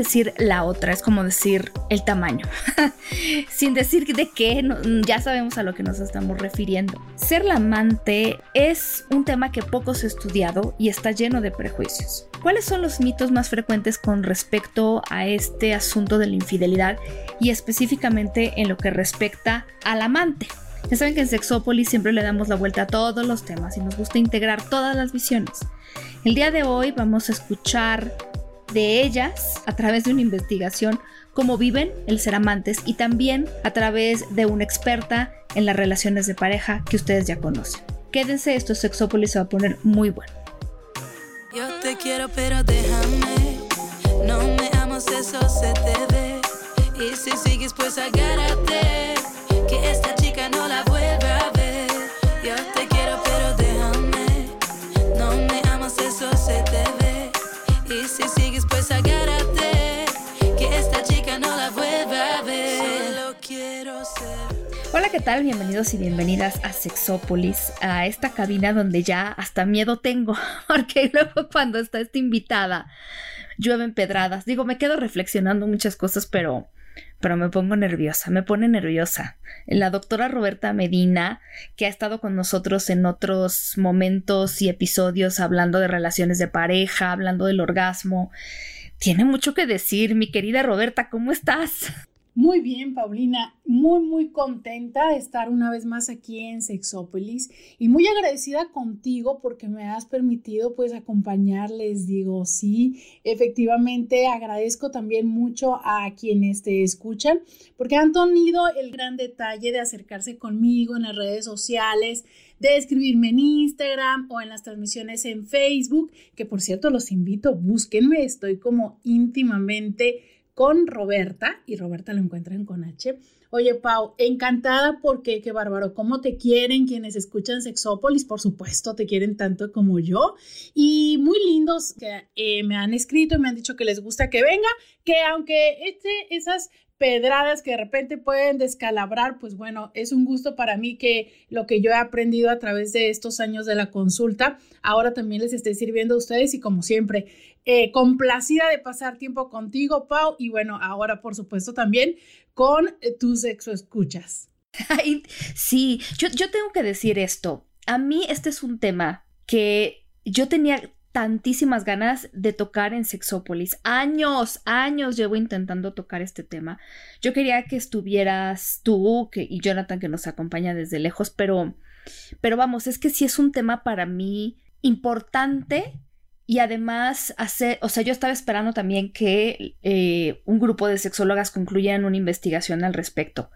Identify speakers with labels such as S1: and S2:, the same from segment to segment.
S1: Decir la otra es como decir el tamaño, sin decir de qué, ya sabemos a lo que nos estamos refiriendo. Ser la amante es un tema que poco se ha estudiado y está lleno de prejuicios. ¿Cuáles son los mitos más frecuentes con respecto a este asunto de la infidelidad y específicamente en lo que respecta al amante? Ya saben que en Sexópolis siempre le damos la vuelta a todos los temas y nos gusta integrar todas las visiones. El día de hoy vamos a escuchar de ellas a través de una investigación cómo viven el ser amantes y también a través de una experta en las relaciones de pareja que ustedes ya conocen. Quédense, esto es Sexópolis se va a poner muy bueno.
S2: Yo te quiero pero déjame, no me amas eso se te ve y si sigues pues agárrate, que esta
S1: ¿qué tal? Bienvenidos y bienvenidas a Sexópolis, a esta cabina donde ya hasta miedo tengo, porque luego cuando está esta invitada llueven pedradas. Digo, me quedo reflexionando muchas cosas, pero pero me pongo nerviosa, me pone nerviosa. La doctora Roberta Medina, que ha estado con nosotros en otros momentos y episodios hablando de relaciones de pareja, hablando del orgasmo, tiene mucho que decir. Mi querida Roberta, ¿cómo estás?
S3: Muy bien, Paulina, muy, muy contenta de estar una vez más aquí en Sexópolis y muy agradecida contigo porque me has permitido pues acompañarles, digo, sí, efectivamente agradezco también mucho a quienes te escuchan porque han tenido el gran detalle de acercarse conmigo en las redes sociales, de escribirme en Instagram o en las transmisiones en Facebook, que por cierto los invito, búsquenme, estoy como íntimamente con Roberta y Roberta lo encuentran con H. Oye, Pau, encantada porque qué bárbaro, cómo te quieren quienes escuchan Sexópolis, por supuesto, te quieren tanto como yo. Y muy lindos que eh, me han escrito y me han dicho que les gusta que venga, que aunque este, esas pedradas que de repente pueden descalabrar, pues bueno, es un gusto para mí que lo que yo he aprendido a través de estos años de la consulta, ahora también les esté sirviendo a ustedes y como siempre, eh, complacida de pasar tiempo contigo, Pau, y bueno, ahora por supuesto también con eh, tus sexo escuchas.
S1: Ay, sí, yo, yo tengo que decir esto. A mí este es un tema que yo tenía tantísimas ganas de tocar en Sexópolis. Años, años llevo intentando tocar este tema. Yo quería que estuvieras tú que, y Jonathan que nos acompaña desde lejos, pero, pero vamos, es que sí es un tema para mí importante y además hacer, o sea, yo estaba esperando también que eh, un grupo de sexólogas concluyeran una investigación al respecto.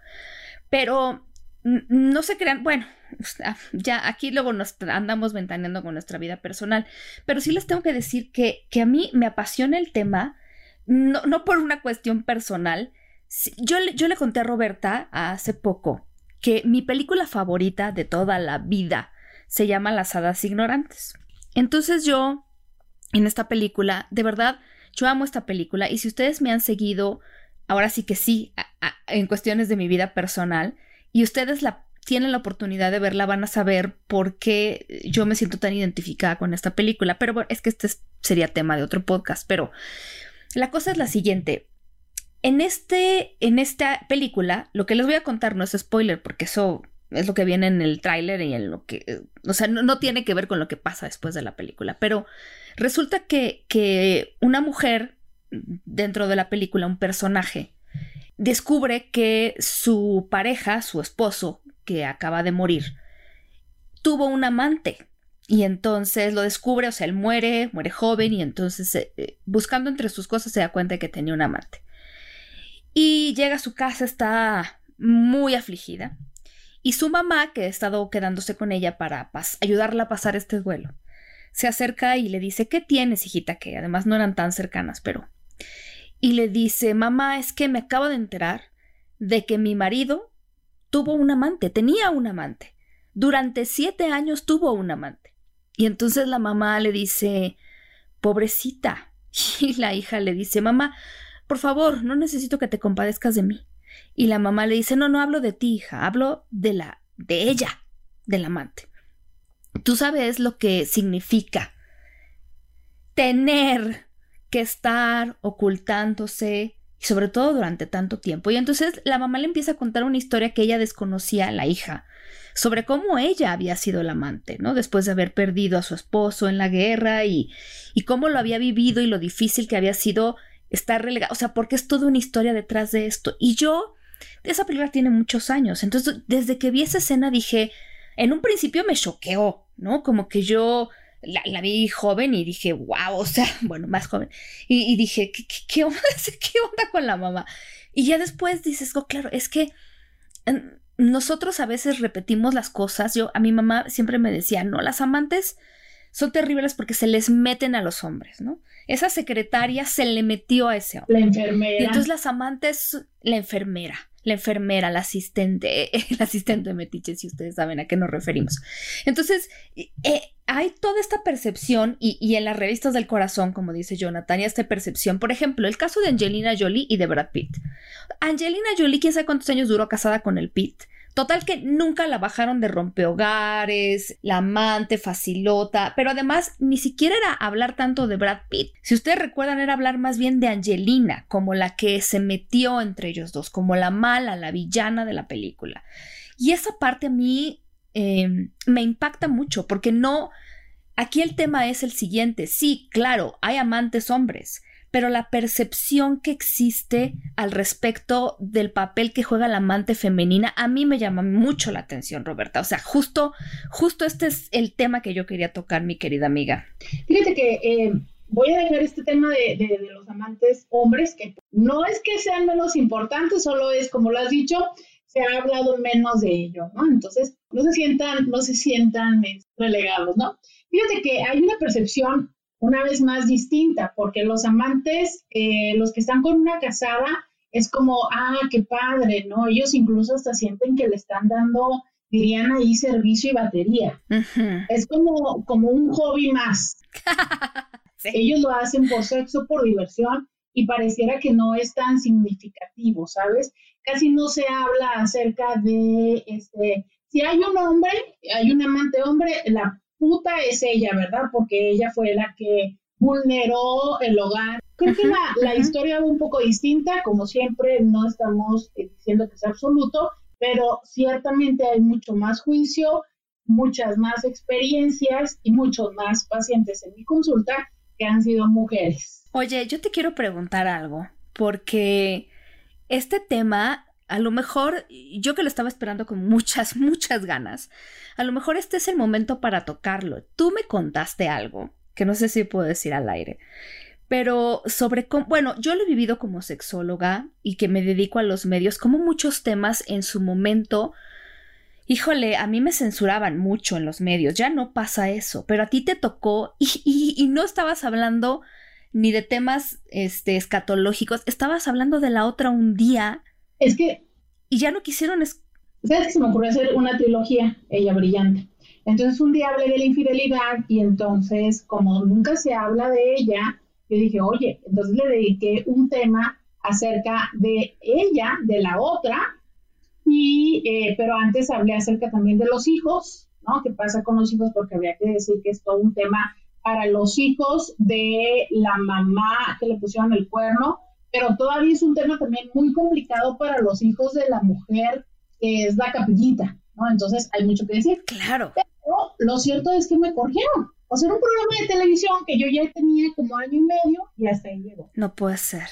S1: Pero no se crean, bueno, ya aquí luego nos andamos ventaneando con nuestra vida personal, pero sí les tengo que decir que, que a mí me apasiona el tema, no, no por una cuestión personal. Yo, yo le conté a Roberta hace poco que mi película favorita de toda la vida se llama Las Hadas Ignorantes. Entonces yo, en esta película, de verdad, yo amo esta película y si ustedes me han seguido, ahora sí que sí, en cuestiones de mi vida personal, y ustedes tienen la oportunidad de verla, van a saber por qué yo me siento tan identificada con esta película. Pero bueno, es que este sería tema de otro podcast. Pero la cosa es la siguiente. En, este, en esta película, lo que les voy a contar no es spoiler, porque eso es lo que viene en el tráiler y en lo que, o sea, no, tiene que ver con lo que pasa después de la película, pero resulta que una mujer dentro de la película, un personaje, descubre que su pareja, su esposo, que acaba de morir, tuvo un amante. Y entonces lo descubre, o sea, él muere, muere joven y entonces eh, buscando entre sus cosas se da cuenta de que tenía un amante. Y llega a su casa, está muy afligida. Y su mamá, que ha estado quedándose con ella para ayudarla a pasar este duelo, se acerca y le dice, ¿qué tienes, hijita? Que además no eran tan cercanas, pero y le dice, mamá, es que me acabo de enterar de que mi marido tuvo un amante, tenía un amante. Durante siete años tuvo un amante. Y entonces la mamá le dice, pobrecita. Y la hija le dice, mamá, por favor, no necesito que te compadezcas de mí. Y la mamá le dice, no, no hablo de ti, hija, hablo de la, de ella, del amante. Tú sabes lo que significa tener que estar ocultándose y sobre todo durante tanto tiempo. Y entonces la mamá le empieza a contar una historia que ella desconocía a la hija sobre cómo ella había sido la amante, ¿no? Después de haber perdido a su esposo en la guerra y, y cómo lo había vivido y lo difícil que había sido estar relegado. O sea, porque es toda una historia detrás de esto. Y yo, esa película tiene muchos años. Entonces, desde que vi esa escena dije, en un principio me choqueó, ¿no? Como que yo la, vi joven y dije, wow, o sea, bueno, más joven. Y, dije, ¿qué, qué, onda, ¿qué onda con la mamá? Y ya después dices, oh, claro, es que nosotros a veces repetimos las cosas. Yo, a mi mamá siempre me decía, no, las amantes son terribles porque se les meten a los hombres, ¿no? Esa secretaria se le metió a ese
S3: hombre. La enfermera.
S1: Y entonces las amantes, la enfermera la enfermera, la asistente, el asistente de metiche, si ustedes saben a qué nos referimos. Entonces, eh, hay toda esta percepción y, en las revistas del corazón, como dice Jonathan, y esta percepción, por ejemplo, el caso de Angelina Jolie y de Brad Pitt. Angelina Jolie, quién sabe cuántos años duró casada con el Pitt. Total que nunca la bajaron de rompehogares, la amante, facilota, pero además ni siquiera era hablar tanto de Brad Pitt. Si ustedes recuerdan, era hablar más bien de Angelina, como la que se metió entre ellos dos, como la mala, la villana de la película. Y esa parte a mí em, me impacta mucho, porque no... Aquí el tema es el siguiente. Sí, claro, hay amantes hombres, pero la percepción que existe al respecto del papel que juega la amante femenina a mí me llama mucho la atención, Roberta. O sea, justo, justo este es el tema que yo quería tocar, mi querida amiga.
S3: Fíjate que eh, voy a dejar este tema de, los amantes hombres, que no es que sean menos importantes, solo es, como lo has dicho, se ha hablado menos de ello, ¿no? Entonces, no se sientan, no se sientan eh, relegados, ¿no? Fíjate que hay una percepción una vez más distinta, porque los amantes, eh, los que están con una casada, es como, ah, qué padre, ¿no? Ellos incluso hasta sienten que le están dando, dirían ahí, servicio y batería. Es como, como un hobby más. Ellos lo hacen por sexo, por diversión, y pareciera que no es tan significativo, ¿sabes? Casi no se habla acerca de, este, si hay un hombre, hay un amante hombre, la puta es ella, ¿verdad? Porque ella fue la que vulneró el hogar. Creo que la, historia va un poco distinta, como siempre, no estamos diciendo que es absoluto, pero ciertamente hay mucho más juicio, muchas más experiencias y muchos más pacientes en mi consulta que han sido mujeres.
S1: Oye, yo te quiero preguntar algo, porque este tema a lo mejor, yo que lo estaba esperando con muchas, muchas ganas, a lo mejor este es el momento para tocarlo. Tú me contaste algo, que no sé si puedo decir al aire, pero sobre cómo, bueno, yo lo he vivido como sexóloga y que me dedico a los medios, como muchos temas en su momento, híjole, a mí me censuraban mucho en los medios, ya no pasa eso, pero a ti te tocó y, y no estabas hablando ni de temas este, escatológicos, estabas hablando de la otra un día
S3: es que...
S1: Y ya no quisieron...
S3: ¿Sabes que se me ocurrió hacer una trilogía, Ella Brillante? Entonces un día hablé de la infidelidad y entonces, como nunca se habla de ella, yo dije, oye, entonces le dediqué un tema acerca de ella, de la otra, y, eh, pero antes hablé acerca también de los hijos, ¿no? ¿Qué pasa con los hijos? Porque habría que decir que es todo un tema para los hijos de la mamá que le pusieron el cuerno pero todavía es un tema también muy complicado para los hijos de la mujer que es la capillita, ¿no? Entonces hay mucho que decir.
S1: Claro.
S3: Pero lo cierto es que me corrieron. O sea, era un programa de televisión que yo ya tenía como año y medio y hasta ahí llegó.
S1: No puede ser.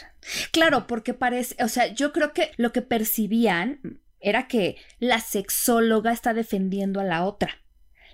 S1: Claro, porque parece, o sea, yo creo que lo que percibían era que la sexóloga está defendiendo a la otra.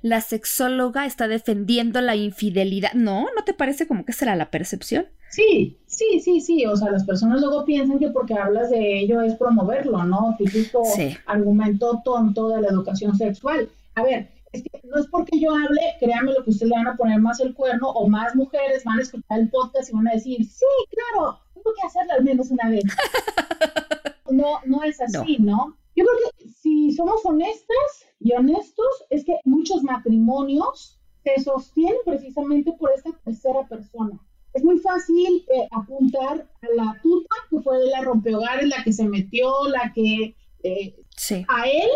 S1: La sexóloga está defendiendo la infidelidad. No, ¿no te parece como que será la percepción?
S3: Sí, sí, sí, sí. O sea, las personas luego piensan que porque hablas de ello es promoverlo, ¿no? Típico argumento tonto de la educación sexual. A ver, es que no es porque yo hable, créanme lo que ustedes le van a poner más el cuerno o más mujeres van a escuchar el podcast y van a decir, sí, claro, tengo que hacerlo al menos una vez. no, no es así, ¿no? Yo creo que si somos honestas y honestos, es que muchos matrimonios se sostienen precisamente por esta tercera persona. Es muy fácil eh, apuntar a la tuta, que fue la rompehogares, la que se metió, la que... Eh,
S1: sí.
S3: A él,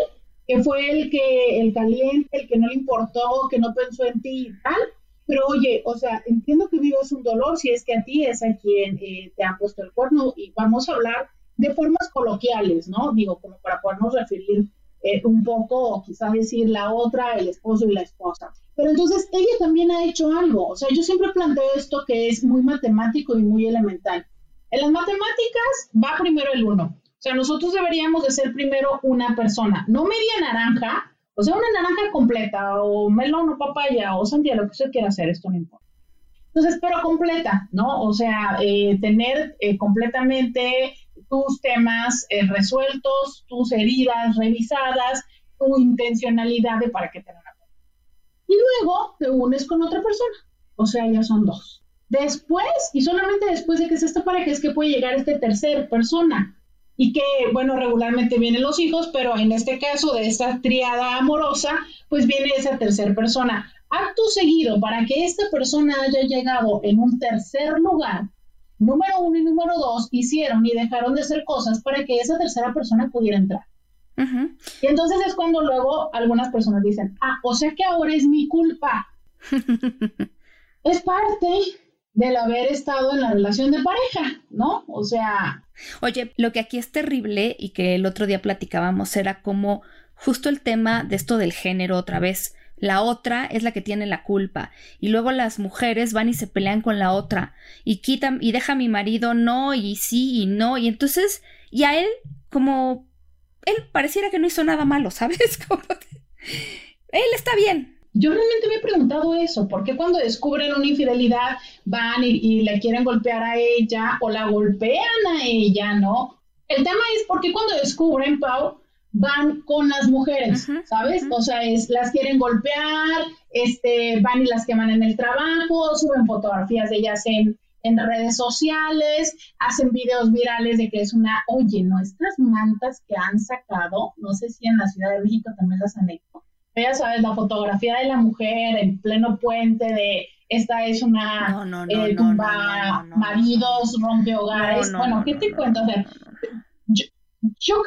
S3: que fue el que, el caliente, el que no le importó, que no pensó en ti y tal. Pero oye, o sea, entiendo que vives un dolor si es que a ti es a quien eh, te ha puesto el cuerno y vamos a hablar de formas coloquiales, ¿no? Digo, como para podernos referir eh, un poco, o quizás decir la otra, el esposo y la esposa. Pero entonces ella también ha hecho algo. O sea, yo siempre planteo esto que es muy matemático y muy elemental. En las matemáticas va primero el uno. O sea, nosotros deberíamos de ser primero una persona, no media naranja, o sea, una naranja completa, o melón, o papaya, o sandía, lo que usted quiera hacer, esto no importa. Entonces, pero completa, ¿no? O sea, eh, tener eh, completamente tus temas eh, resueltos, tus heridas revisadas, tu intencionalidad de para qué tener una Y luego te unes con otra persona, o sea, ya son dos. Después, y solamente después de que se esta pareja, es que puede llegar este tercer persona. Y que, bueno, regularmente vienen los hijos, pero en este caso de esta triada amorosa, pues viene esa tercer persona. Acto seguido, para que esta persona haya llegado en un tercer lugar, número uno y número dos hicieron y dejaron de hacer cosas para que esa tercera persona pudiera entrar. Y entonces es cuando luego algunas personas dicen, ah, o sea que ahora es mi culpa. es parte del haber estado en la relación de pareja, ¿no? O sea...
S1: Oye, lo que aquí es terrible y que el otro día platicábamos era como justo el tema de esto del género otra vez la otra es la que tiene la culpa. Y luego las mujeres van y se pelean con la otra. Y quitan y deja a mi marido no, y sí, y no. Y entonces, y a él, como. Él pareciera que no hizo nada malo, ¿sabes? él está bien.
S3: Yo realmente me he preguntado eso, ¿por qué cuando descubren una infidelidad van y, y le quieren golpear a ella o la golpean a ella, ¿no? El tema es por qué cuando descubren, Pau, van con las mujeres, ¿sabes? O sea, es, las quieren golpear, este, van y las queman en el trabajo, suben fotografías de ellas en, en redes sociales, hacen videos virales de que es una, oye, nuestras mantas que han sacado, no sé si en la Ciudad de México también las han hecho, pero ya sabes, la fotografía de la mujer en pleno puente de esta es una no, no, no, eh, tumba maridos, rompe hogares, bueno, ¿qué te cuento? O sea, yo creo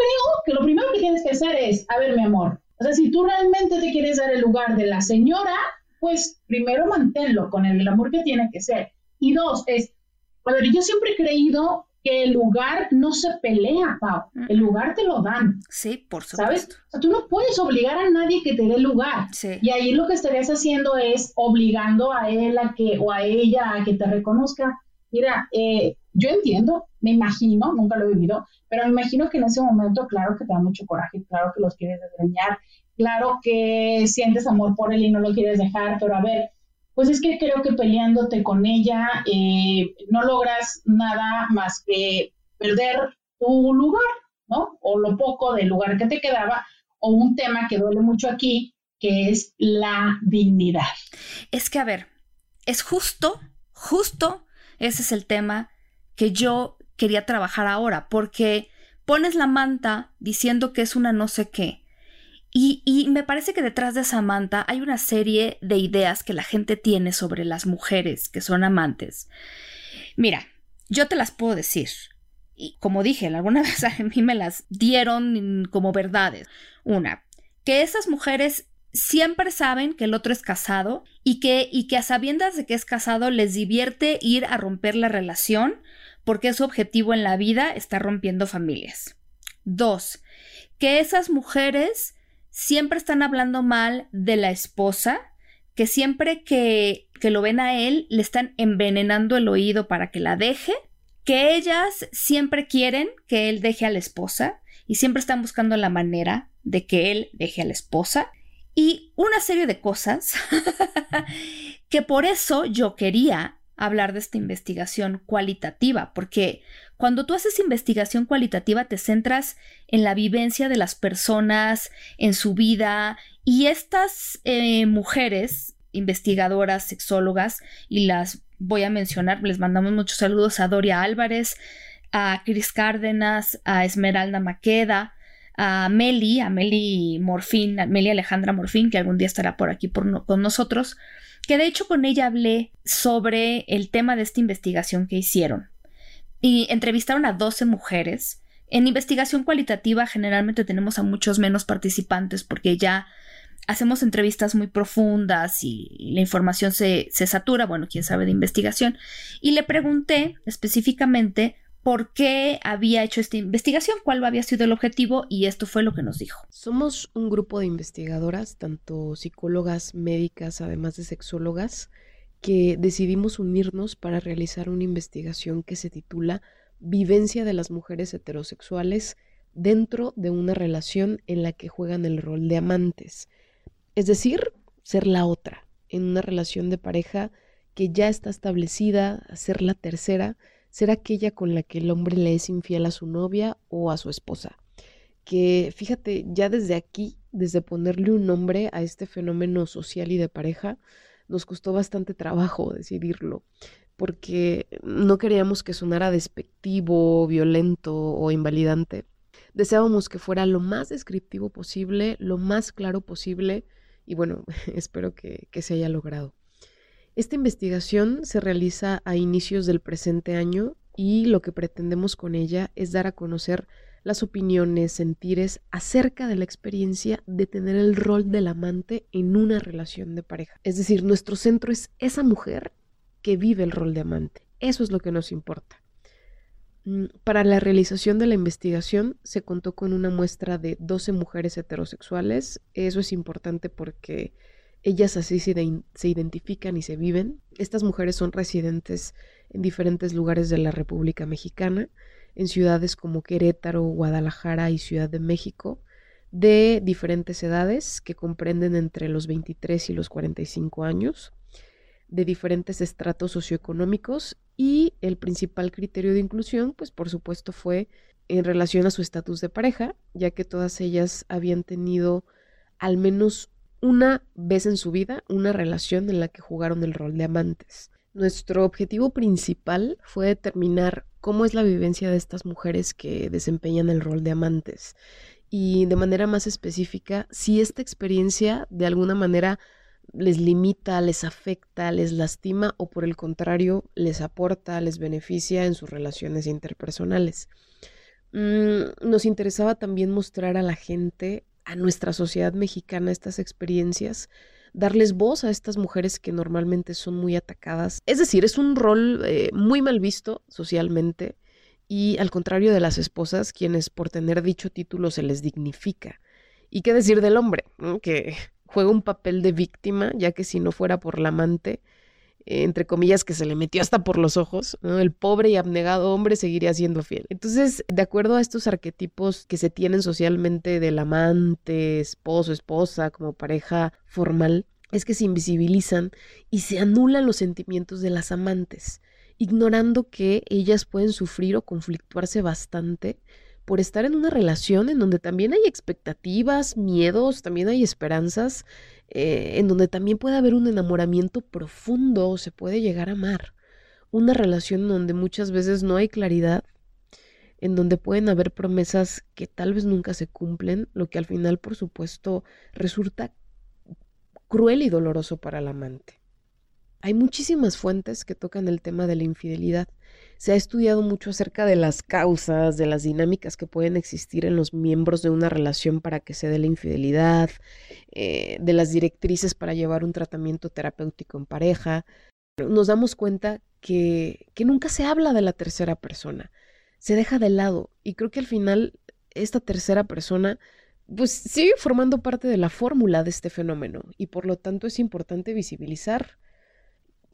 S3: que lo primero que tienes que hacer es, a ver, mi amor, o sea, si tú realmente te quieres dar el lugar de la señora, pues primero manténlo con el amor que tiene que ser. Y dos, es, a ver, yo siempre he creído que el lugar no se pelea, Pau. El lugar te lo dan.
S1: Sí, por supuesto.
S3: ¿Sabes? O sea, tú no puedes obligar a nadie que te dé lugar.
S1: Sí.
S3: Y ahí lo que estarías haciendo es obligando a él a que, o a ella a que te reconozca. Mira, eh, yo entiendo, me imagino, nunca lo he vivido, pero me imagino que en ese momento, claro que te da mucho coraje, claro que los quieres desgreñar, claro que sientes amor por él y no lo quieres dejar, pero a ver, pues es que creo que peleándote con ella eh, no logras nada más que perder tu lugar, ¿no? O lo poco del lugar que te quedaba, o un tema que duele mucho aquí, que es la dignidad.
S1: Es que, a ver, es justo, justo, ese es el tema que yo quería trabajar ahora, porque pones la manta diciendo que es una no sé qué. Y, y, me parece que detrás de esa manta hay una serie de ideas que la gente tiene sobre las mujeres que son amantes. Mira, yo te las puedo decir. Y como dije, alguna vez a mí me las dieron como verdades. Una, que esas mujeres siempre saben que el otro es casado y que, y que a sabiendas de que es casado les divierte ir a romper la relación porque su objetivo en la vida está rompiendo familias. Dos, que esas mujeres siempre están hablando mal de la esposa, que siempre que, que lo ven a él le están envenenando el oído para que la deje, que ellas siempre quieren que él deje a la esposa y siempre están buscando la manera de que él deje a la esposa y una serie de cosas que por eso yo quería hablar de esta investigación cualitativa, porque cuando tú haces investigación cualitativa te centras en la vivencia de las personas, en su vida, y estas eh, mujeres investigadoras, sexólogas, y las voy a mencionar, les mandamos muchos saludos a Doria Álvarez, a Cris Cárdenas, a Esmeralda Maqueda, a Meli, a Meli Morfín, a Meli Alejandra Morfín, que algún día estará por aquí con nosotros, que de hecho con ella hablé sobre el tema de esta investigación que hicieron. Y entrevistaron a 12 mujeres. En investigación cualitativa generalmente tenemos a muchos menos participantes porque ya hacemos entrevistas muy profundas y la información se, se satura, bueno, quién sabe de investigación. Y le pregunté específicamente por qué había hecho esta investigación, cuál había sido el objetivo y esto fue lo que nos dijo.
S4: Somos un grupo de investigadoras, tanto psicólogas, médicas, además de sexólogas, que decidimos unirnos para realizar una investigación que se titula Vivencia de las mujeres heterosexuales dentro de una relación en la que juegan el rol de amantes, es decir, ser la otra, en una relación de pareja que ya está establecida, ser la tercera, ser aquella con la que el hombre le es infiel a su novia o a su esposa. Que fíjate, ya desde aquí, desde ponerle un nombre a este fenómeno social y de pareja, nos costó bastante trabajo decidirlo, porque no queríamos que sonara despectivo, violento o invalidante. Deseábamos que fuera lo más descriptivo posible, lo más claro posible, y bueno, espero que, que se haya logrado. Esta investigación se realiza a inicios del presente año y lo que pretendemos con ella es dar a conocer las opiniones, sentires acerca de la experiencia de tener el rol del amante en una relación de pareja. Es decir, nuestro centro es esa mujer que vive el rol de amante. Eso es lo que nos importa. Mm, para la realización de la investigación se contó con una muestra de 12 mujeres heterosexuales. Eso es importante porque ellas así se, identifican y se viven. Estas mujeres son residentes en diferentes lugares de la República Mexicana, en ciudades como Querétaro, Guadalajara y Ciudad de México, de diferentes edades que comprenden entre los 23 y los 45 años, de diferentes estratos socioeconómicos y el principal criterio de inclusión, pues por supuesto fue en relación a su estatus de pareja, ya que todas ellas habían tenido al menos una vez en su vida una relación en la que jugaron el rol de amantes. Nuestro objetivo principal fue determinar cómo es la vivencia de estas mujeres que desempeñan el rol de amantes y de manera más específica si esta experiencia de alguna manera les limita, les afecta, les lastima o por el contrario les aporta, les beneficia en sus relaciones interpersonales. Mm, nos interesaba también mostrar a la gente a nuestra sociedad mexicana estas experiencias, darles voz a estas mujeres que normalmente son muy atacadas. Es decir, es un rol eh, muy mal visto socialmente y al contrario de las esposas, quienes por tener dicho título se les dignifica. ¿Y qué decir del hombre? Que juega un papel de víctima, ya que si no fuera por la amante, entre comillas, que se le metió hasta por los ojos, el pobre y abnegado hombre seguiría siendo fiel. Entonces, de acuerdo a estos arquetipos que se tienen socialmente del amante, esposo, esposa, como pareja formal, es que se invisibilizan y se anulan los sentimientos de las amantes, ignorando que ellas pueden sufrir o conflictuarse bastante por estar en una relación en donde también hay expectativas, miedos, también hay esperanzas, eh, en donde también puede haber un enamoramiento profundo, se puede llegar a amar. Una relación en donde muchas veces no hay claridad, en donde pueden haber promesas que tal vez nunca se cumplen, lo que al final, por supuesto, resulta cruel y doloroso para el amante. Hay muchísimas fuentes que tocan el tema de la infidelidad se ha estudiado mucho acerca de las causas, de las dinámicas que pueden existir en los miembros de una relación para que se dé la infidelidad, eh, de las directrices para llevar un tratamiento terapéutico en pareja. Nos damos cuenta que, que nunca se habla de la tercera persona, se deja de lado y creo que al final esta tercera persona pues sigue formando parte de la fórmula de este fenómeno y por lo tanto es importante visibilizar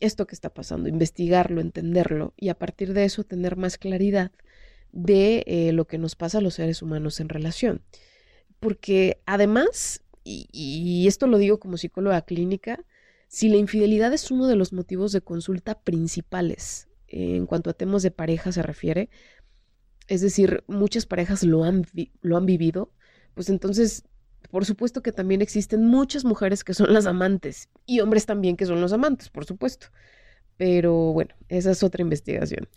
S4: esto que está pasando, investigarlo, entenderlo y a partir de eso tener más claridad de eh, lo que nos pasa a los seres humanos en relación. Porque además, y, esto lo digo como psicóloga clínica, si la infidelidad es uno de los motivos de consulta principales en cuanto a temas de pareja se refiere, es decir, muchas parejas lo han, lo han vivido, pues entonces por supuesto que también existen muchas mujeres que son las amantes y hombres también que son los amantes, por supuesto. Pero bueno, esa es otra investigación.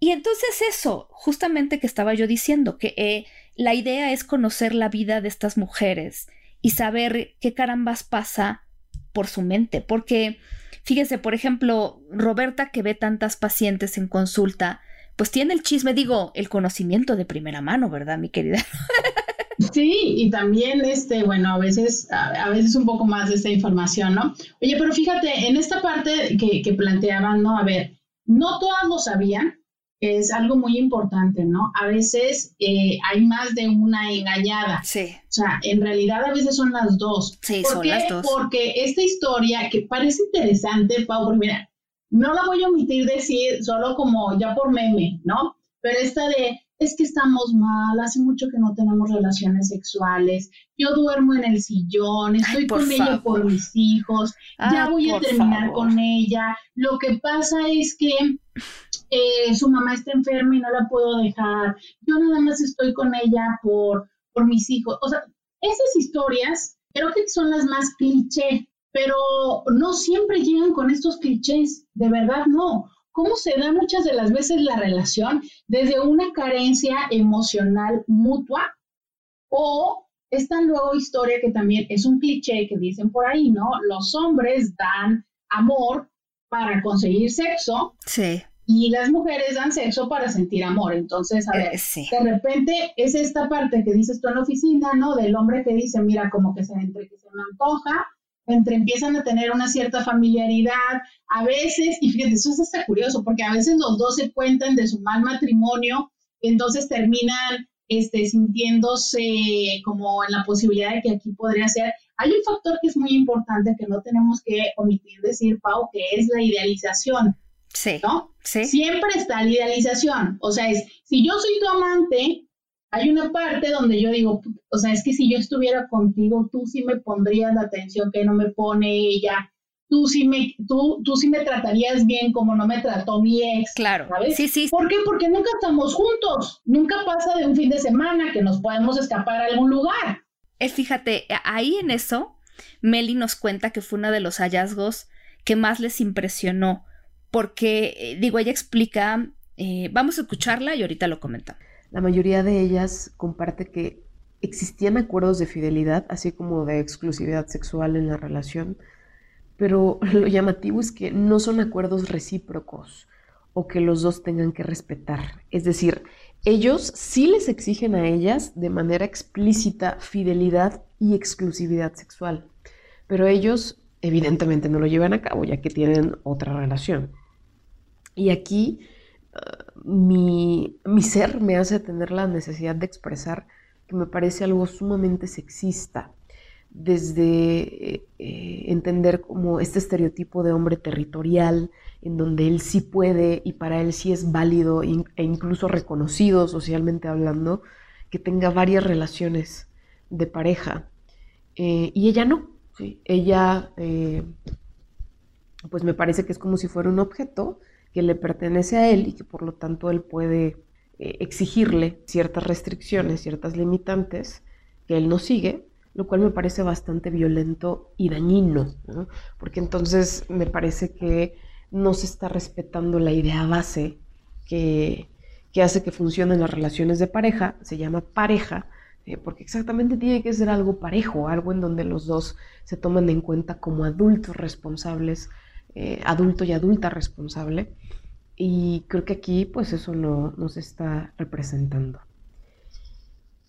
S1: Y entonces eso, justamente que estaba yo diciendo, que eh, la idea es conocer la vida de estas mujeres y saber qué carambas pasa por su mente, porque fíjese, por ejemplo, Roberta que ve tantas pacientes en consulta, pues tiene el chisme, digo, el conocimiento de primera mano, ¿verdad, mi querida?
S3: Sí, y también, este, bueno, a veces, a, veces un poco más de esta información, ¿no? Oye, pero fíjate, en esta parte que, que planteaban, ¿no? A ver, no todas lo sabían, es algo muy importante, ¿no? A veces eh, hay más de una engañada.
S1: Sí.
S3: O sea, en realidad a veces son las dos.
S1: Sí,
S3: ¿Por
S1: son
S3: qué?
S1: las dos.
S3: Porque esta historia que parece interesante, Pau, porque mira, no la voy a omitir decir solo como ya por meme, ¿no? Pero esta de, es que estamos mal, hace mucho que no tenemos relaciones sexuales, yo duermo en el sillón, estoy
S1: Ay,
S3: con ella por mis hijos, ya voy a terminar
S1: favor.
S3: con ella. Lo que pasa es que eh, su mamá está enferma y no la puedo dejar. Yo nada más estoy con ella por, por mis hijos. O sea, esas historias creo que son las más cliché, pero no siempre llegan con estos clichés, de verdad no. ¿Cómo se da muchas de las veces la relación desde una carencia emocional mutua o esta luego historia que también es un cliché que dicen por ahí, ¿no? Los hombres dan amor para conseguir sexo
S1: Sí,
S3: y las mujeres dan sexo para sentir amor. Entonces, a ver,
S1: eh, sí.
S3: de repente es esta parte que dices tú en la oficina, ¿no? Del hombre que dice, mira, como que se entre que se me antoja, entre empiezan a tener una cierta familiaridad, a veces, y fíjate, eso es hasta curioso, porque a veces los dos se cuentan de su mal matrimonio, entonces terminan este, sintiéndose como en la posibilidad de que aquí podría ser. Hay un factor que es muy importante que no tenemos que omitir decir, Pau, que es la idealización,
S1: Sí,
S3: ¿no?
S1: sí.
S3: Siempre está la idealización. O sea, es, si yo soy tu amante, hay una parte donde yo digo, o sea, es que si yo estuviera contigo, tú sí me pondrías la atención que no me pone ella. Tú sí me, tú, tú sí me tratarías bien como no me trató mi ex.
S1: Claro.
S3: ¿sabes?
S1: Sí, sí.
S3: ¿Por qué? Porque nunca estamos juntos. Nunca pasa de un fin de semana que nos podemos escapar a algún lugar.
S1: Eh, fíjate, ahí en eso, Meli nos cuenta que fue uno de los hallazgos que más les impresionó, porque, eh, digo, ella explica, eh, vamos a escucharla y ahorita lo comentamos.
S4: La mayoría de ellas comparte que existían acuerdos de fidelidad, así como de exclusividad sexual en la relación, pero lo llamativo es que no son acuerdos recíprocos o que los dos tengan que respetar. Es decir, ellos sí les exigen a ellas de manera explícita fidelidad y exclusividad sexual, pero ellos evidentemente no lo llevan a cabo ya que tienen otra relación. Y aquí uh, mi, mi, ser me hace tener la necesidad de expresar que me parece algo sumamente sexista, desde eh, eh, entender como este estereotipo de hombre territorial, en donde él sí puede y para él sí es válido e incluso reconocido socialmente hablando, que tenga varias relaciones de pareja. Eh, y ella no, ella pues me parece que es como si fuera un objeto que le pertenece a él y que por lo tanto él puede eh, exigirle ciertas restricciones, ciertas limitantes que él no sigue, lo cual me parece bastante violento y dañino, ¿no? porque entonces me parece que no se está respetando la idea base que, que hace que funcionen las relaciones de pareja, se llama pareja, eh, porque exactamente tiene que ser algo parejo, algo en donde los dos se toman en cuenta como adultos responsables, eh, adulto y adulta responsable, y creo que aquí pues eso no, no se está representando.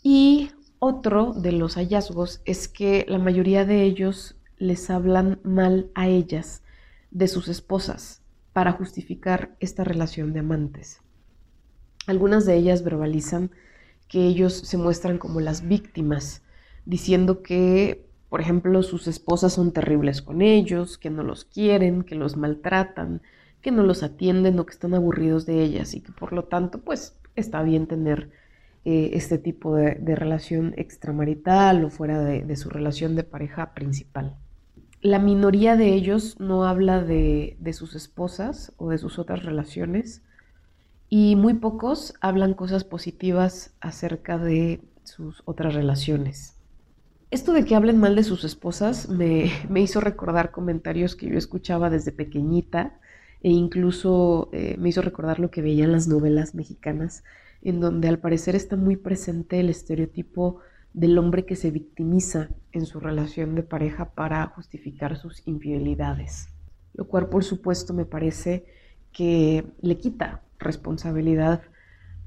S4: Y otro de los hallazgos es que la mayoría de ellos les hablan mal a ellas de sus esposas para justificar esta relación de amantes. Algunas de ellas verbalizan que ellos se muestran como las víctimas, diciendo que, por ejemplo, sus esposas son terribles con ellos, que no los quieren, que los maltratan, que no los atienden o que están aburridos de ellas y que por lo tanto, pues está bien tener eh, este tipo de, relación extramarital o fuera de, su relación de pareja principal. La minoría de ellos no habla de sus esposas o de sus otras relaciones y muy pocos hablan cosas positivas acerca de sus otras relaciones. Esto de que hablen mal de sus esposas me, me hizo recordar comentarios que yo escuchaba desde pequeñita e incluso eh, me hizo recordar lo que veía en las novelas mexicanas, en donde al parecer está muy presente el estereotipo del hombre que se victimiza en su relación de pareja para justificar sus infidelidades, lo cual por supuesto me parece que le quita responsabilidad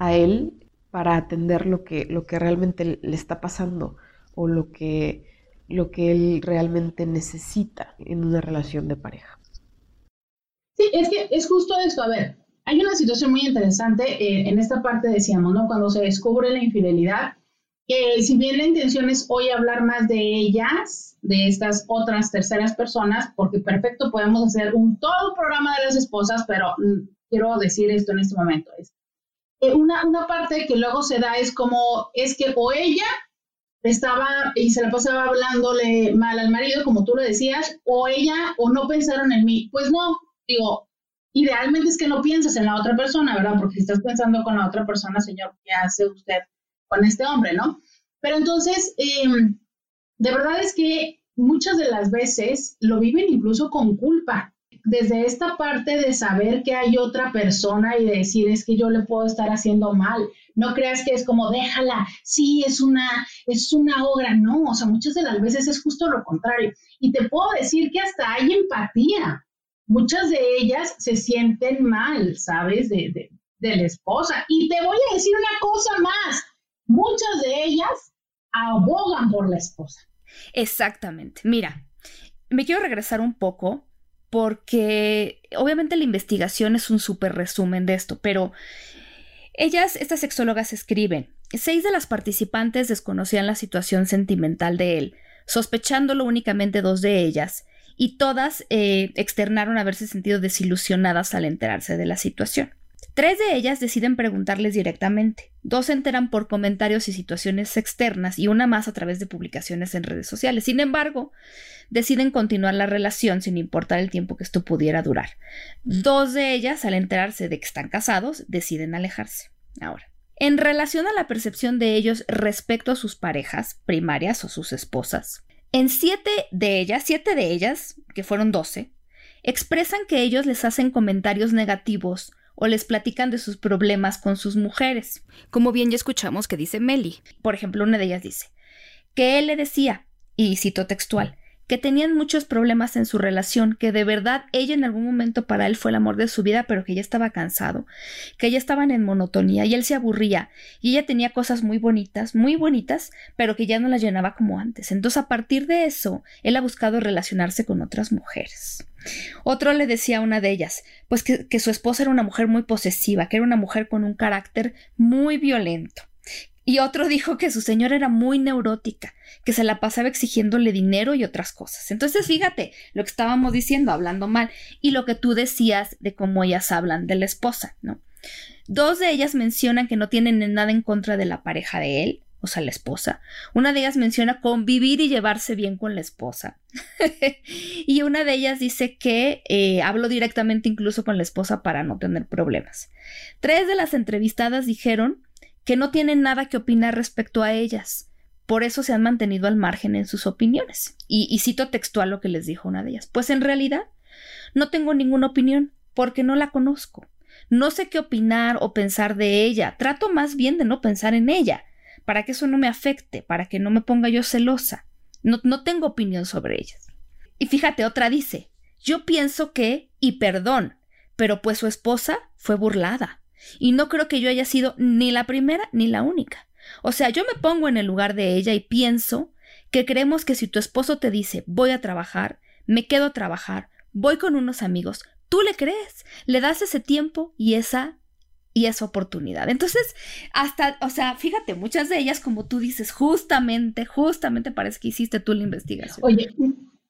S4: a él para atender lo que, lo que realmente le está pasando o lo que, lo que él realmente necesita en una relación de pareja.
S3: Sí, es que es justo esto. A ver, hay una situación muy interesante. Eh, en esta parte decíamos, ¿no? Cuando se descubre la infidelidad, que si bien la intención es hoy hablar más de ellas, de estas otras terceras personas, porque perfecto podemos hacer un todo programa de las esposas, pero mm, quiero decir esto en este momento. Es, eh, una, una parte que luego se da es como, es que o ella estaba y se la pasaba hablándole mal al marido, como tú lo decías, o ella o no pensaron en mí. Pues no, digo, idealmente es que no pienses en la otra persona, ¿verdad? Porque si estás pensando con la otra persona, señor, ¿qué hace usted con este hombre, no? Pero entonces, em, de verdad es que muchas de las veces lo viven incluso con culpa. Desde esta parte de saber que hay otra persona y de decir es que yo le puedo estar haciendo mal. No creas que es como déjala, sí, es una, es una obra. No, o sea, muchas de las veces es justo lo contrario. Y te puedo decir que hasta hay empatía muchas de ellas se sienten mal, ¿sabes? De, la esposa. Y te voy a decir una cosa más, muchas de ellas abogan por la esposa.
S1: Exactamente. Mira, me quiero regresar un poco porque obviamente la investigación es un súper resumen de esto, pero ellas, estas sexólogas, escriben, seis de las participantes desconocían la situación sentimental de él, sospechándolo únicamente dos de ellas, y todas eh, externaron haberse sentido desilusionadas al enterarse de la situación. Tres de ellas deciden preguntarles directamente, dos se enteran por comentarios y situaciones externas y una más a través de publicaciones en redes sociales. Sin embargo, deciden continuar la relación sin importar el tiempo que esto pudiera durar. Dos de ellas, al enterarse de que están casados, deciden alejarse. Ahora, en relación a la percepción de ellos respecto a sus parejas primarias o sus esposas, en siete de ellas, siete de ellas, que fueron doce, expresan que ellos les hacen comentarios negativos o les platican de sus problemas con sus mujeres. Como bien ya escuchamos que dice Meli. Por ejemplo, una de ellas dice que él le decía, y cito textual, que tenían muchos problemas en su relación, que de verdad ella en algún momento para él fue el amor de su vida, pero que ya estaba cansado, que ya estaban en monotonía y él se aburría y ella tenía cosas muy bonitas, muy bonitas, pero que ya no las llenaba como antes. Entonces a partir de eso, él ha buscado relacionarse con otras mujeres. Otro le decía a una de ellas, pues que, que su esposa era una mujer muy posesiva, que era una mujer con un carácter muy violento y otro dijo que su señora era muy neurótica, que se la pasaba exigiéndole dinero y otras cosas. Entonces, fíjate lo que estábamos diciendo, hablando mal, y lo que tú decías de cómo ellas hablan de la esposa, ¿no? Dos de ellas mencionan que no tienen nada en contra de la pareja de él, o sea, la esposa. Una de ellas menciona convivir y llevarse bien con la esposa. y una de ellas dice que eh, habló directamente incluso con la esposa para no tener problemas. Tres de las entrevistadas dijeron que no tienen nada que opinar respecto a ellas. Por eso se han mantenido al margen en sus opiniones. Y, cito textual lo que les dijo una de ellas. Pues en realidad no tengo ninguna opinión porque no la conozco. No sé qué opinar o pensar de ella. Trato más bien de no pensar en ella, para que eso no me afecte, para que no me ponga yo celosa. No, no tengo opinión sobre ellas. Y fíjate, otra dice, yo pienso que, y perdón, pero pues su esposa fue burlada. Y no creo que yo haya sido ni la primera ni la única. O sea, yo me pongo en el lugar de ella y pienso que creemos que si tu esposo te dice voy a trabajar, me quedo a trabajar, voy con unos amigos, tú le crees, le das ese tiempo y esa y esa oportunidad. Entonces, hasta, o sea, fíjate, muchas de ellas, como tú dices, justamente, justamente parece que hiciste tú la investigación.
S3: Oye,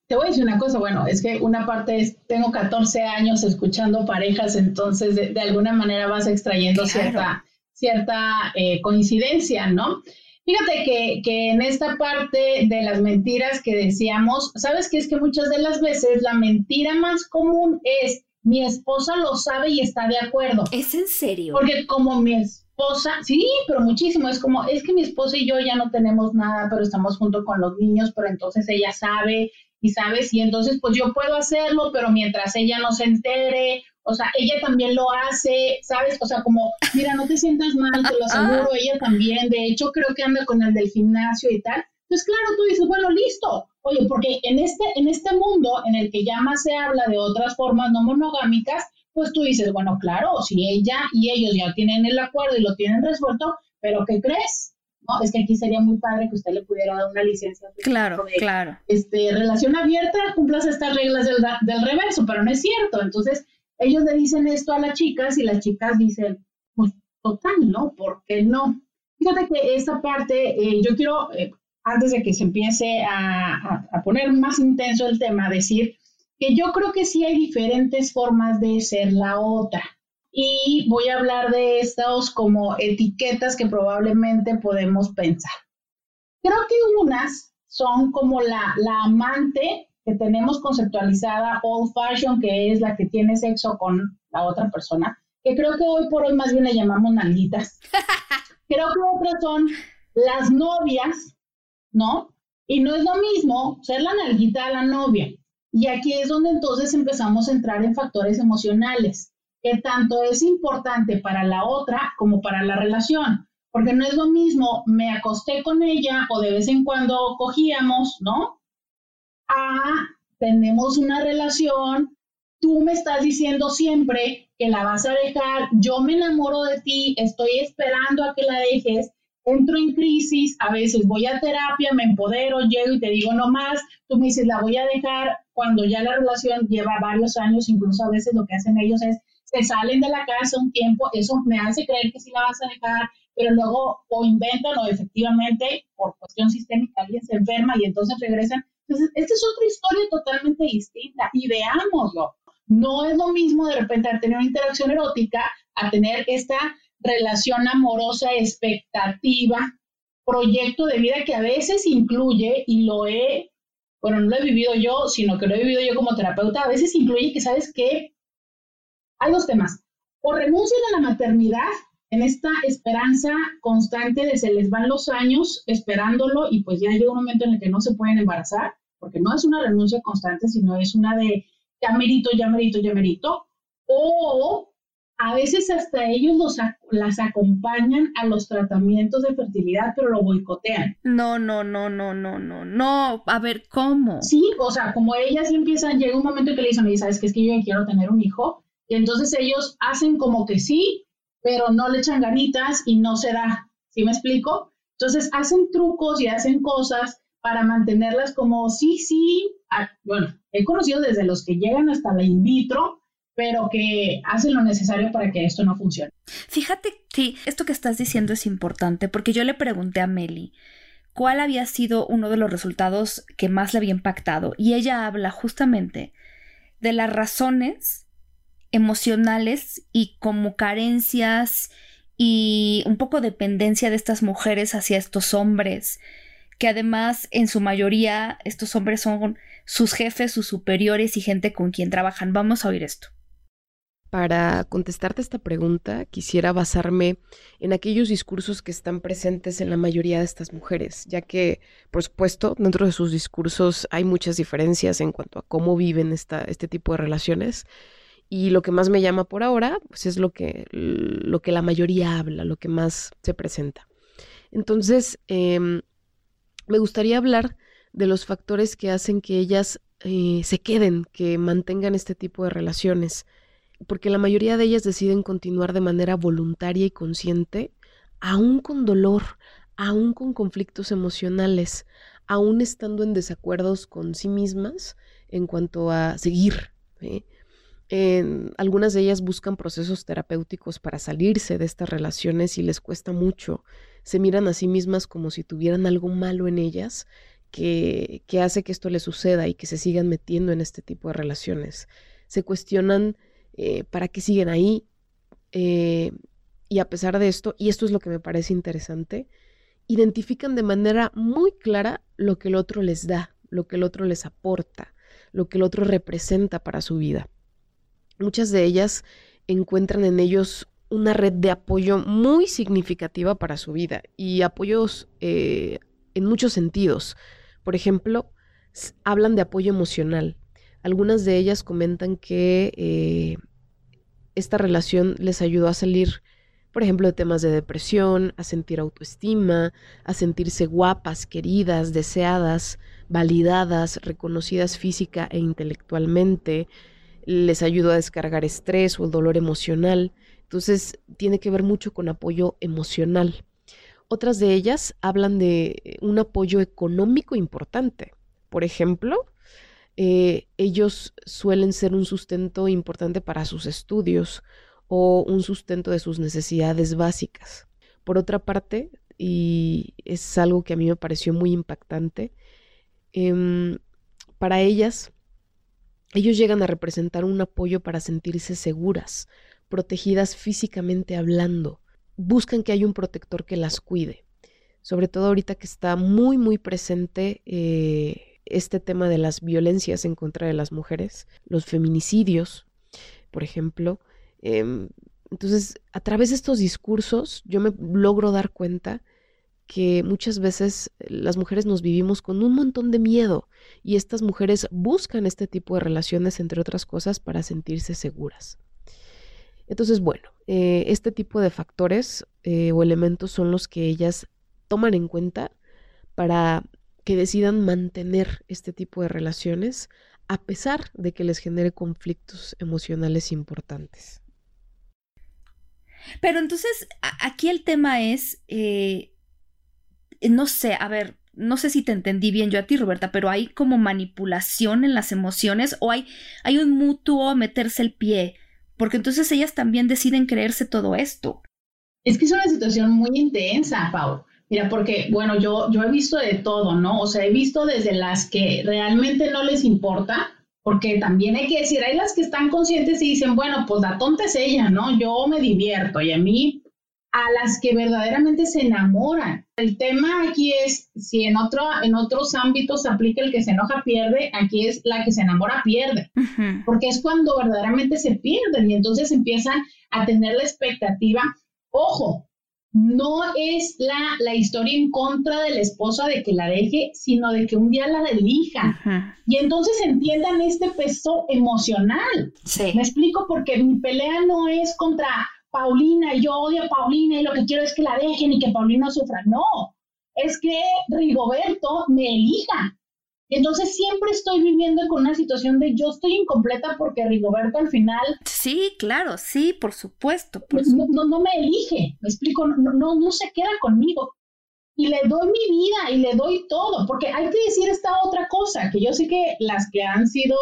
S3: te voy a decir una cosa, bueno, es que una parte es, tengo 14 años escuchando parejas, entonces de, alguna manera vas extrayendo cierta, cierta eh, coincidencia, ¿no? Fíjate que, que, en esta parte de las mentiras que decíamos, ¿sabes qué? Es que muchas de las veces la mentira más común es mi esposa lo sabe y está de acuerdo.
S1: ¿Es en serio?
S3: Porque como mi esposa, sí, pero muchísimo, es como, es que mi esposa y yo ya no tenemos nada, pero estamos junto con los niños, pero entonces ella sabe y sabes, y entonces pues yo puedo hacerlo, pero mientras ella no se entere o sea, ella también lo hace, ¿sabes? O sea, como, mira, no te sientas mal, te lo aseguro, ella también, de hecho, creo que anda con el del gimnasio y tal. Pues claro, tú dices, bueno, listo. Oye, porque en este, en este mundo en el que ya más se habla de otras formas no monogámicas, pues tú dices, bueno, claro, si ella y ellos ya tienen el acuerdo y lo tienen resuelto, pero ¿qué crees? No, es que aquí sería muy padre que usted le pudiera dar una licencia.
S1: Claro, claro.
S3: Este, relación abierta, cumplas estas reglas del, del reverso, pero no es cierto. Entonces, ellos le dicen esto a las chicas y las chicas dicen, pues total, ¿no? ¿Por qué no? Fíjate que esta parte, eh, yo quiero, eh, antes de que se empiece a, a, poner más intenso el tema, decir que yo creo que sí hay diferentes formas de ser la otra. Y voy a hablar de estos como etiquetas que probablemente podemos pensar. Creo que unas son como la, la amante que tenemos conceptualizada old fashion, que es la que tiene sexo con la otra persona, que creo que hoy por hoy más bien le llamamos nalguitas. creo que otras son las novias, ¿no? Y no es lo mismo ser la nalguita a la novia. Y aquí es donde entonces empezamos a entrar en factores emocionales, que tanto es importante para la otra como para la relación. Porque no es lo mismo, me acosté con ella o de vez en cuando cogíamos, ¿no? a tenemos una relación, tú me estás diciendo siempre que la vas a dejar, yo me enamoro de ti, estoy esperando a que la dejes, entro en crisis, a veces voy a terapia, me empodero, llego y te digo no más, tú me dices la voy a dejar cuando ya la relación lleva varios años, incluso a veces lo que hacen ellos es se salen de la casa un tiempo, eso me hace creer que sí la vas a dejar, pero luego o inventan o efectivamente por cuestión sistémica alguien se enferma y entonces regresan entonces, esta es otra historia totalmente distinta y veámoslo. No es lo mismo de repente tener una interacción erótica a tener esta relación amorosa, expectativa, proyecto de vida que a veces incluye, y lo he, bueno, no lo he vivido yo, sino que lo he vivido yo como terapeuta, a veces incluye que, ¿sabes qué? Hay dos temas. O renuncian a la maternidad en esta esperanza constante de se les van los años esperándolo y pues ya llega un momento en el que no se pueden embarazar, porque no es una renuncia constante, sino es una de ya merito, ya merito, ya merito, o a veces hasta ellos los, las acompañan a los tratamientos de fertilidad, pero lo boicotean.
S1: No, no, no, no, no, no, no. A ver, ¿cómo?
S3: Sí, o sea, como ellas empiezan, llega un momento en que le dicen, y sabes que es que yo quiero tener un hijo, y entonces ellos hacen como que sí, pero no le echan ganitas y no se da. ¿Sí me explico? Entonces hacen trucos y hacen cosas para mantenerlas como sí, sí. Ah, bueno, he conocido desde los que llegan hasta la in vitro, pero que hacen lo necesario para que esto no funcione.
S1: Fíjate, sí, esto que estás diciendo es importante porque yo le pregunté a Meli cuál había sido uno de los resultados que más le había impactado y ella habla justamente de las razones emocionales y como carencias y un poco dependencia de estas mujeres hacia estos hombres, que además en su mayoría estos hombres son sus jefes, sus superiores y gente con quien trabajan. Vamos a oír esto.
S4: Para contestarte esta pregunta, quisiera basarme en aquellos discursos que están presentes en la mayoría de estas mujeres, ya que, por supuesto, dentro de sus discursos hay muchas diferencias en cuanto a cómo viven esta, este tipo de relaciones, y lo que más me llama por ahora, pues es lo que, lo que la mayoría habla, lo que más se presenta. Entonces, em, me gustaría hablar de los factores que hacen que ellas eh, se queden, que mantengan este tipo de relaciones, porque la mayoría de ellas deciden continuar de manera voluntaria y consciente, aún con dolor, aún con conflictos emocionales, aún estando en desacuerdos con sí mismas en cuanto a seguir algunas de ellas buscan procesos terapéuticos para salirse de estas relaciones y les cuesta mucho. Se miran a sí mismas como si tuvieran algo malo en ellas que, que hace que esto les suceda y que se sigan metiendo en este tipo de relaciones. Se cuestionan eh, para qué siguen ahí eh, y a pesar de esto, y esto es lo que me parece interesante, identifican de manera muy clara lo que el otro les da, lo que el otro les aporta, lo que el otro representa para su vida. Muchas de ellas encuentran en ellos una red de apoyo muy significativa para su vida y apoyos eh, en muchos sentidos. Por ejemplo, hablan de apoyo emocional. Algunas de ellas comentan que eh, esta relación les ayudó a salir, por ejemplo, de temas de depresión, a sentir autoestima, a sentirse guapas, queridas, deseadas, validadas, reconocidas física e intelectualmente, les ayudó a descargar estrés o el dolor emocional. Entonces, tiene que ver mucho con apoyo emocional. Otras de ellas hablan de un apoyo económico importante. Por ejemplo, eh, ellos suelen ser un sustento importante para sus estudios o un sustento de sus necesidades básicas. Por otra parte, y es algo que a mí me pareció muy impactante, em, para ellas, ellos llegan a representar un apoyo para sentirse seguras, protegidas físicamente hablando. Buscan que haya un protector que las cuide. Sobre todo ahorita que está muy, muy presente eh, este tema de las violencias en contra de las mujeres, los feminicidios, por ejemplo. Em, entonces, a través de estos discursos, yo me logro dar cuenta que muchas veces las mujeres nos vivimos con un montón de miedo y estas mujeres buscan este tipo de relaciones, entre otras cosas, para sentirse seguras. Entonces, bueno, eh, este tipo de factores eh, o elementos son los que ellas toman en cuenta para que decidan mantener este tipo de relaciones a pesar de que les genere conflictos emocionales importantes.
S1: Pero entonces, aquí el tema es, eh, no sé, a ver, no sé si te entendí bien yo a ti, Roberta, pero hay como manipulación en las emociones o hay, hay un mutuo meterse el pie, porque entonces ellas también deciden creerse todo esto.
S3: Es que es una situación muy intensa, Pau. Mira, porque, bueno, yo, yo he visto de todo, ¿no? O sea, he visto desde las que realmente no les importa, porque también hay que decir, hay las que están conscientes y dicen, bueno, pues la tonta es ella, ¿no? Yo me divierto y a mí, a las que verdaderamente se enamoran. El tema aquí es, si en, otro, en otros ámbitos se aplica el que se enoja pierde, aquí es la que se enamora pierde, porque es cuando verdaderamente se pierden y entonces empiezan a tener la expectativa, ojo, no es la, la, historia en contra de la esposa de que la deje, sino de que un día la elija. Y entonces entiendan este peso emocional. Me explico porque mi pelea no es contra Paulina, y yo odio a Paulina y lo que quiero es que la dejen y que Paulina sufra. No, es que Rigoberto me elija. Entonces siempre estoy viviendo con una situación de yo estoy incompleta porque Rigoberto al final...
S1: Sí, claro, sí, por supuesto.
S3: no, no, me elige, me explico, no, no, no se queda conmigo. Y le doy mi vida y le doy todo, porque hay que decir esta otra cosa, que yo sé que las que han sido,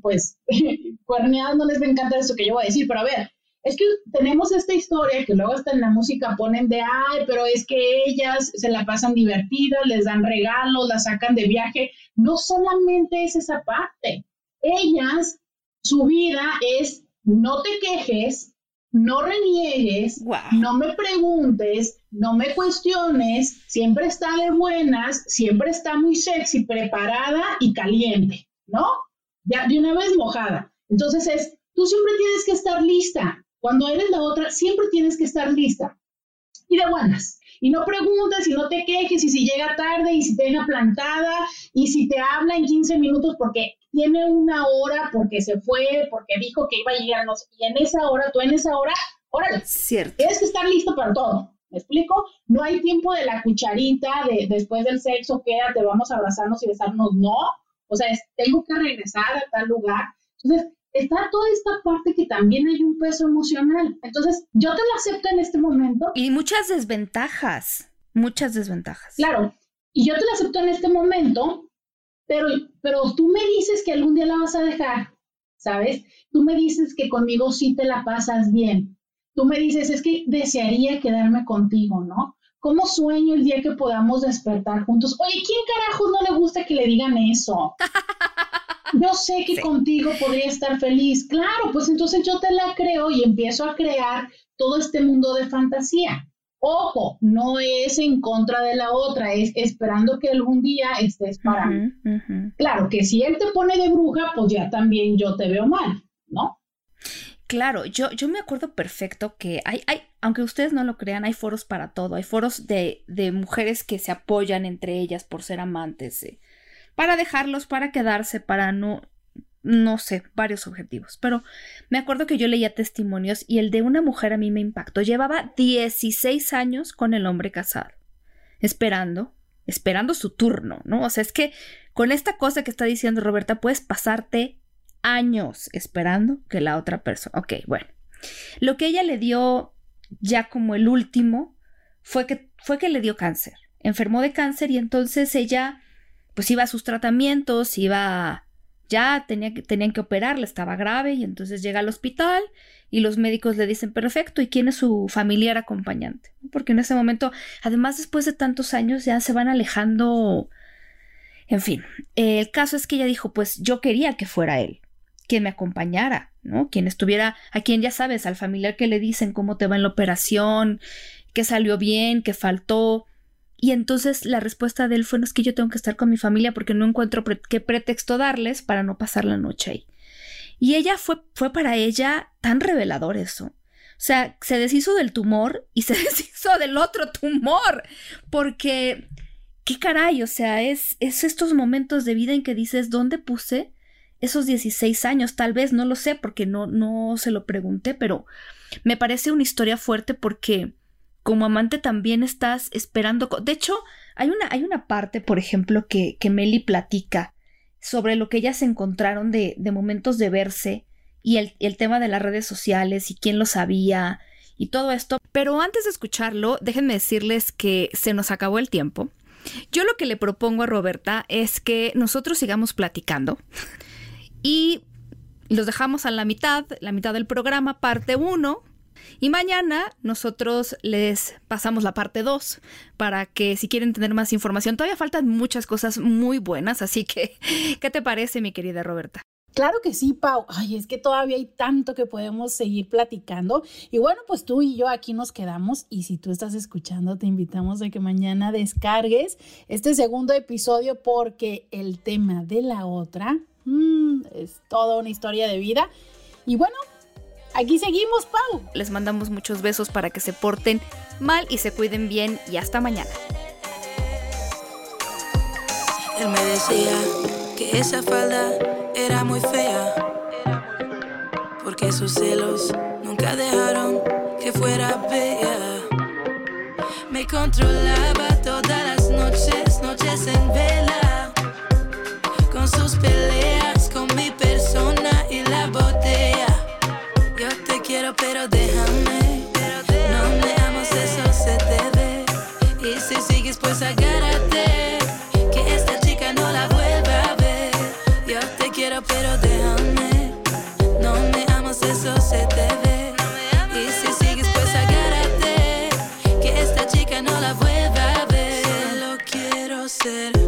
S3: pues, cuerneadas no les va a encantar eso que yo voy a decir, pero a ver, es que tenemos esta historia que luego hasta en la música ponen de, ay, pero es que ellas se la pasan divertidas, les dan regalos, las sacan de viaje. No solamente es esa parte. Ellas, su vida es no te quejes, no reniegues, no me preguntes, no me cuestiones, siempre está de buenas, siempre está muy sexy, preparada y caliente, ¿no? Ya de una vez mojada. Entonces es, tú siempre tienes que estar lista, cuando eres la otra, siempre tienes que estar lista y de buenas. Y no preguntes y no te quejes y si llega tarde y si te deja plantada y si te habla en 15 minutos porque tiene una hora, porque se fue, porque dijo que iba a llegar, no sé, y en esa hora, tú en esa hora, órale.
S1: Cierto.
S3: Tienes que estar listo para todo. ¿Me explico? No hay tiempo de la cucharita de después del sexo, quédate, vamos a abrazarnos y besarnos. No. O sea, tengo que regresar a tal lugar. Entonces, está toda esta parte que también hay un peso emocional. Entonces, yo te lo acepto en este momento.
S1: Y muchas desventajas, muchas desventajas.
S3: Claro, y yo te lo acepto en este momento, pero, pero tú me dices que algún día la vas a dejar, ¿sabes? Tú me dices que conmigo sí te la pasas bien. Tú me dices, es que desearía quedarme contigo, ¿no? ¿Cómo sueño el día que podamos despertar juntos? Oye, ¿quién carajo no le gusta que le digan eso? yo sé que contigo podría estar feliz. Claro, pues entonces yo te la creo y empiezo a crear todo este mundo de fantasía. Ojo, no es en contra de la otra, es esperando que algún día estés para Claro, que si él te pone de bruja, pues ya también yo te veo mal, ¿no?
S1: Claro, yo, yo me acuerdo perfecto que hay, hay, aunque ustedes no lo crean, hay foros para todo. Hay foros de, de mujeres que se apoyan entre ellas por ser amantes. Eh para dejarlos, para quedarse, para no, no sé, varios objetivos, pero me acuerdo que yo leía testimonios y el de una mujer a mí me impactó. Llevaba 16 años con el hombre casado, esperando, esperando su turno, ¿no? O sea, es que con esta cosa que está diciendo Roberta, puedes pasarte años esperando que la otra persona. Ok, bueno. Lo que ella le dio ya como el último fue que, fue que le dio cáncer. Enfermó de cáncer y entonces ella pues iba a sus tratamientos, iba ya tenía que, tenían que operarle, estaba grave y entonces llega al hospital y los médicos le dicen, perfecto, ¿y quién es su familiar acompañante? Porque en ese momento, además después de tantos años ya se van alejando, en fin, el caso es que ella dijo, pues yo quería que fuera él, quien me acompañara, ¿no? Quien estuviera, a quien ya sabes, al familiar que le dicen cómo te va en la operación, que salió bien, que faltó, y entonces la respuesta de él fue, no es que yo tengo que estar con mi familia porque no encuentro qué pretexto darles para no pasar la noche ahí. Y ella fue, fue para ella tan revelador eso. O sea, se deshizo del tumor y se deshizo del otro tumor. Porque, qué caray, o sea, es, es estos momentos de vida en que dices, ¿dónde puse esos 16 años? Tal vez, no lo sé porque no, no se lo pregunté, pero me parece una historia fuerte porque como amante también estás esperando. De hecho, hay una, hay una parte, por ejemplo, que, que Meli platica sobre lo que ellas encontraron de, de momentos de verse y el, el, tema de las redes sociales y quién lo sabía y todo esto. Pero antes de escucharlo, déjenme decirles que se nos acabó el tiempo. Yo lo que le propongo a Roberta es que nosotros sigamos platicando y los dejamos a la mitad, la mitad del programa, parte 1, y mañana nosotros les pasamos la parte 2 para que si quieren tener más información, todavía faltan muchas cosas muy buenas, así que, ¿qué te parece, mi querida Roberta?
S5: Claro que sí, Pau. Ay, es que todavía hay tanto que podemos seguir platicando. Y bueno, pues tú y yo aquí nos quedamos. Y si tú estás escuchando, te invitamos a que mañana descargues este segundo episodio porque el tema de la otra mmm, es toda una historia de vida. Y bueno, Aquí seguimos, Pau.
S1: Les mandamos muchos besos para que se porten mal y se cuiden bien y hasta mañana.
S2: Él me decía que esa falda era muy fea, porque sus celos nunca dejaron que fuera bella. Me controlaba todas las noches, noches en vela, con sus peleas, pero, déjame. No me leamos eso, se te ve. Y si sigues, pues agárrate. Que esta chica no la vuelva a ver. Yo te quiero, pero déjame. No me leamos eso, se te ve. Y si sigues, pues agárrate. Que esta chica no la vuelva a ver. Solo quiero ser.